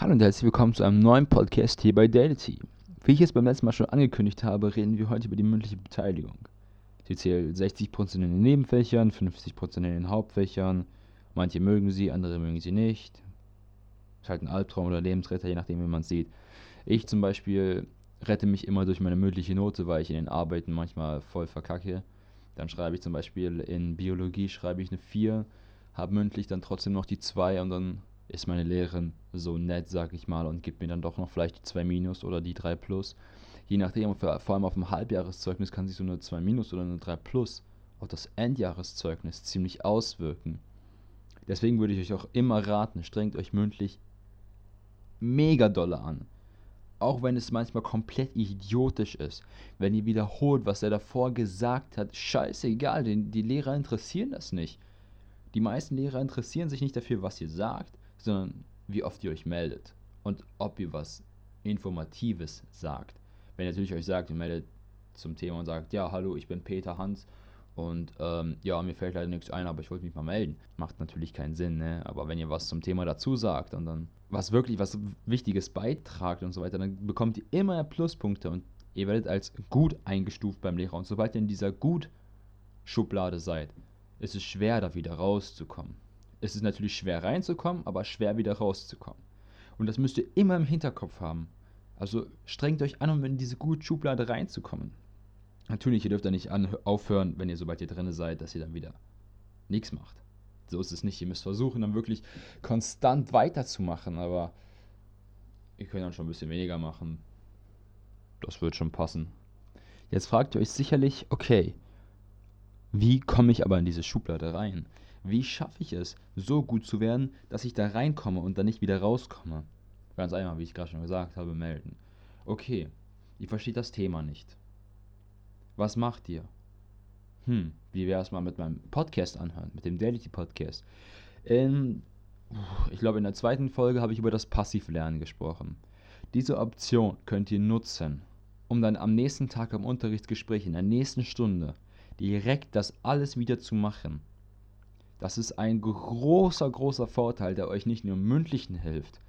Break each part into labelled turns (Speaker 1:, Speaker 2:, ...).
Speaker 1: Hallo und herzlich willkommen zu einem neuen Podcast hier bei Daility. Wie ich es beim letzten Mal schon angekündigt habe, reden wir heute über die mündliche Beteiligung. Sie zählt 60% in den Nebenfächern, 50% in den Hauptfächern. Manche mögen sie, andere mögen sie nicht. Ist halt ein Albtraum oder Lebensretter, je nachdem, wie man es sieht. Ich zum Beispiel rette mich immer durch meine mündliche Note, weil ich in den Arbeiten manchmal voll verkacke. Dann schreibe ich zum Beispiel in Biologie schreibe ich eine 4, habe mündlich dann trotzdem noch die 2 und dann ist meine Lehrerin so nett, sag ich mal, und gibt mir dann doch noch vielleicht die 2 minus oder die 3 plus. Je nachdem, vor allem auf dem Halbjahreszeugnis kann sich so eine 2 minus oder eine 3 plus auf das Endjahreszeugnis ziemlich auswirken. Deswegen würde ich euch auch immer raten, strengt euch mündlich mega dolle an. Auch wenn es manchmal komplett idiotisch ist. Wenn ihr wiederholt, was er davor gesagt hat, scheißegal, die, die Lehrer interessieren das nicht. Die meisten Lehrer interessieren sich nicht dafür, was ihr sagt, sondern wie oft ihr euch meldet und ob ihr was Informatives sagt. Wenn ihr natürlich euch sagt, ihr meldet zum Thema und sagt, ja, hallo, ich bin Peter Hans und ähm, ja, mir fällt leider nichts ein, aber ich wollte mich mal melden. Macht natürlich keinen Sinn, ne? Aber wenn ihr was zum Thema dazu sagt und dann was wirklich was Wichtiges beitragt und so weiter, dann bekommt ihr immer Pluspunkte und ihr werdet als gut eingestuft beim Lehrer. Und sobald ihr in dieser Gut-Schublade seid, ist es schwer, da wieder rauszukommen. Es ist natürlich schwer reinzukommen, aber schwer wieder rauszukommen. Und das müsst ihr immer im Hinterkopf haben. Also strengt euch an, um in diese gute Schublade reinzukommen. Natürlich, ihr dürft da nicht aufhören, wenn ihr sobald ihr drin seid, dass ihr dann wieder nichts macht. So ist es nicht. Ihr müsst versuchen, dann wirklich konstant weiterzumachen, aber ihr könnt dann schon ein bisschen weniger machen. Das wird schon passen. Jetzt fragt ihr euch sicherlich, okay, wie komme ich aber in diese Schublade rein? Wie schaffe ich es, so gut zu werden, dass ich da reinkomme und dann nicht wieder rauskomme? Ganz einfach, wie ich gerade schon gesagt habe, melden. Okay, ihr versteht das Thema nicht. Was macht ihr? Hm, wie wäre es mal mit meinem Podcast anhören, mit dem Daily Podcast? In, ich glaube, in der zweiten Folge habe ich über das Passivlernen gesprochen. Diese Option könnt ihr nutzen, um dann am nächsten Tag am Unterrichtsgespräch, in der nächsten Stunde, direkt das alles wieder zu machen. Das ist ein großer, großer Vorteil, der euch nicht nur im mündlichen hilft.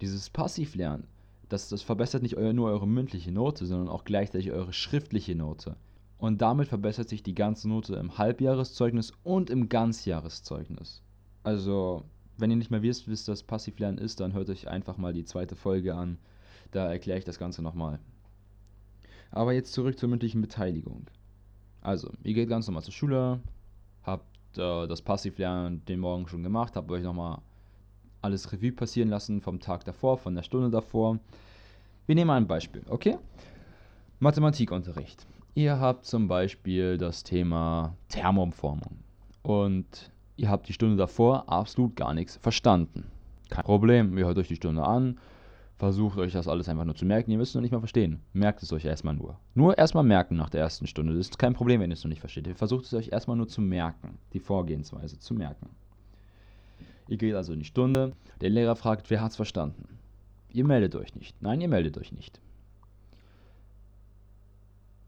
Speaker 1: Dieses Passivlernen, das, das verbessert nicht nur eure mündliche Note, sondern auch gleichzeitig eure schriftliche Note. Und damit verbessert sich die ganze Note im Halbjahreszeugnis und im Ganzjahreszeugnis. Also, wenn ihr nicht mehr wisst, was das Passivlernen ist, dann hört euch einfach mal die zweite Folge an. Da erkläre ich das Ganze nochmal. Aber jetzt zurück zur mündlichen Beteiligung. Also, ihr geht ganz normal zur Schule, habt äh, das Passivlernen den Morgen schon gemacht, habt euch nochmal alles Revue passieren lassen vom Tag davor, von der Stunde davor. Wir nehmen ein Beispiel, okay? Mathematikunterricht. Ihr habt zum Beispiel das Thema Thermumformung und ihr habt die Stunde davor absolut gar nichts verstanden. Kein Problem, ihr hört euch die Stunde an, versucht euch das alles einfach nur zu merken. Ihr müsst es noch nicht mal verstehen. Merkt es euch erstmal nur. Nur erstmal merken nach der ersten Stunde. Das ist kein Problem, wenn ihr es noch nicht versteht. Ihr versucht es euch erstmal nur zu merken. Die Vorgehensweise zu merken. Ihr geht also in die Stunde. Der Lehrer fragt, wer hat es verstanden? Ihr meldet euch nicht. Nein, ihr meldet euch nicht.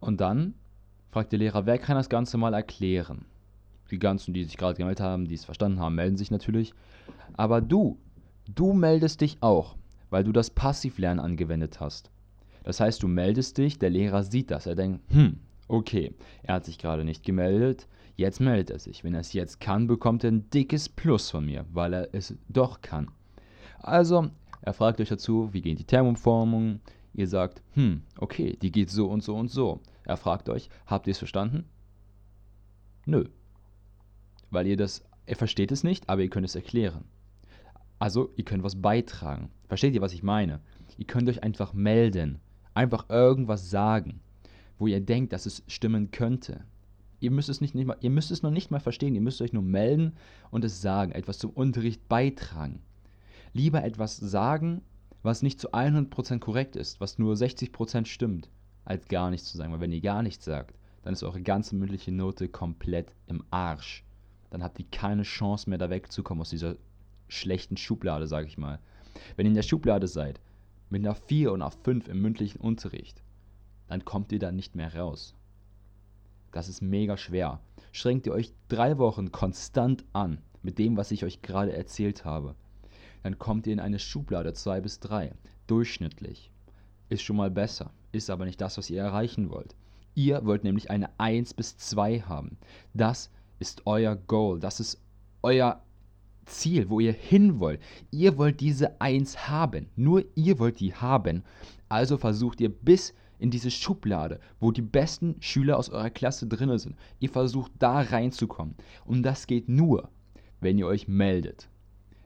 Speaker 1: Und dann fragt der Lehrer, wer kann das Ganze mal erklären? Die ganzen, die sich gerade gemeldet haben, die es verstanden haben, melden sich natürlich. Aber du, du meldest dich auch weil du das Passivlernen angewendet hast. Das heißt, du meldest dich, der Lehrer sieht das, er denkt, hm, okay, er hat sich gerade nicht gemeldet, jetzt meldet er sich. Wenn er es jetzt kann, bekommt er ein dickes Plus von mir, weil er es doch kann. Also, er fragt euch dazu, wie geht die Thermumformung? Ihr sagt, hm, okay, die geht so und so und so. Er fragt euch, habt ihr es verstanden? Nö. Weil ihr das, er versteht es nicht, aber ihr könnt es erklären. Also, ihr könnt was beitragen. Versteht ihr, was ich meine? Ihr könnt euch einfach melden. Einfach irgendwas sagen, wo ihr denkt, dass es stimmen könnte. Ihr müsst es, nicht, nicht mal, ihr müsst es noch nicht mal verstehen. Ihr müsst euch nur melden und es sagen. Etwas zum Unterricht beitragen. Lieber etwas sagen, was nicht zu 100% korrekt ist, was nur 60% stimmt, als gar nichts zu sagen. Weil wenn ihr gar nichts sagt, dann ist eure ganze mündliche Note komplett im Arsch. Dann habt ihr keine Chance mehr, da wegzukommen aus dieser schlechten Schublade, sage ich mal. Wenn ihr in der Schublade seid, mit einer 4 und einer 5 im mündlichen Unterricht, dann kommt ihr da nicht mehr raus. Das ist mega schwer. Schränkt ihr euch drei Wochen konstant an mit dem, was ich euch gerade erzählt habe. dann kommt ihr in eine Schublade 2 bis 3. Durchschnittlich. Ist schon mal besser, ist aber nicht das, was ihr erreichen wollt. Ihr wollt nämlich eine 1 bis 2 haben. Das ist euer Goal, das ist euer Ziel, wo ihr hin wollt. Ihr wollt diese 1 haben. Nur ihr wollt die haben. Also versucht ihr bis in diese Schublade, wo die besten Schüler aus eurer Klasse drin sind. Ihr versucht da reinzukommen. Und das geht nur, wenn ihr euch meldet,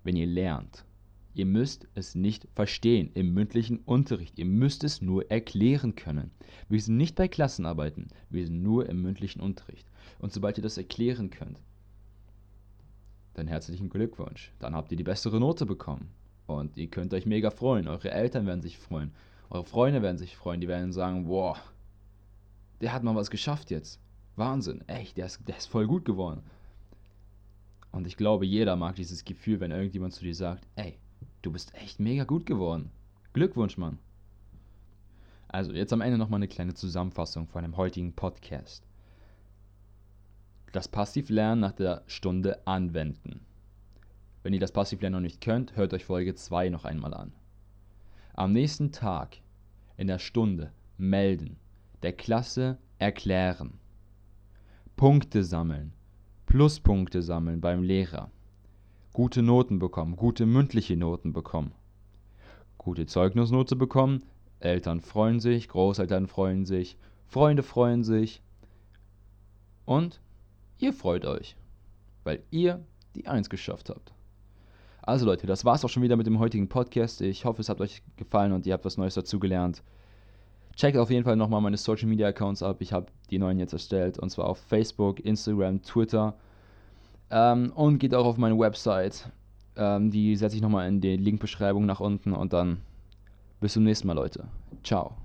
Speaker 1: wenn ihr lernt. Ihr müsst es nicht verstehen im mündlichen Unterricht. Ihr müsst es nur erklären können. Wir sind nicht bei Klassenarbeiten, wir sind nur im mündlichen Unterricht. Und sobald ihr das erklären könnt, dann herzlichen Glückwunsch. Dann habt ihr die bessere Note bekommen. Und ihr könnt euch mega freuen. Eure Eltern werden sich freuen. Eure Freunde werden sich freuen. Die werden sagen, boah, der hat mal was geschafft jetzt. Wahnsinn. Echt, der ist, der ist voll gut geworden. Und ich glaube, jeder mag dieses Gefühl, wenn irgendjemand zu dir sagt, ey, du bist echt mega gut geworden. Glückwunsch, Mann. Also, jetzt am Ende nochmal eine kleine Zusammenfassung von dem heutigen Podcast das Passivlernen nach der Stunde anwenden. Wenn ihr das Passivlernen noch nicht könnt, hört euch Folge 2 noch einmal an. Am nächsten Tag in der Stunde melden, der Klasse erklären, Punkte sammeln, Pluspunkte sammeln beim Lehrer, gute Noten bekommen, gute mündliche Noten bekommen, gute Zeugnisnote bekommen, Eltern freuen sich, Großeltern freuen sich, Freunde freuen sich und Ihr freut euch, weil ihr die Eins geschafft habt. Also Leute, das war's auch schon wieder mit dem heutigen Podcast. Ich hoffe, es hat euch gefallen und ihr habt was Neues dazugelernt. Checkt auf jeden Fall nochmal meine Social Media Accounts ab. Ich habe die neuen jetzt erstellt und zwar auf Facebook, Instagram, Twitter. Ähm, und geht auch auf meine Website. Ähm, die setze ich nochmal in die Linkbeschreibung nach unten und dann bis zum nächsten Mal, Leute. Ciao.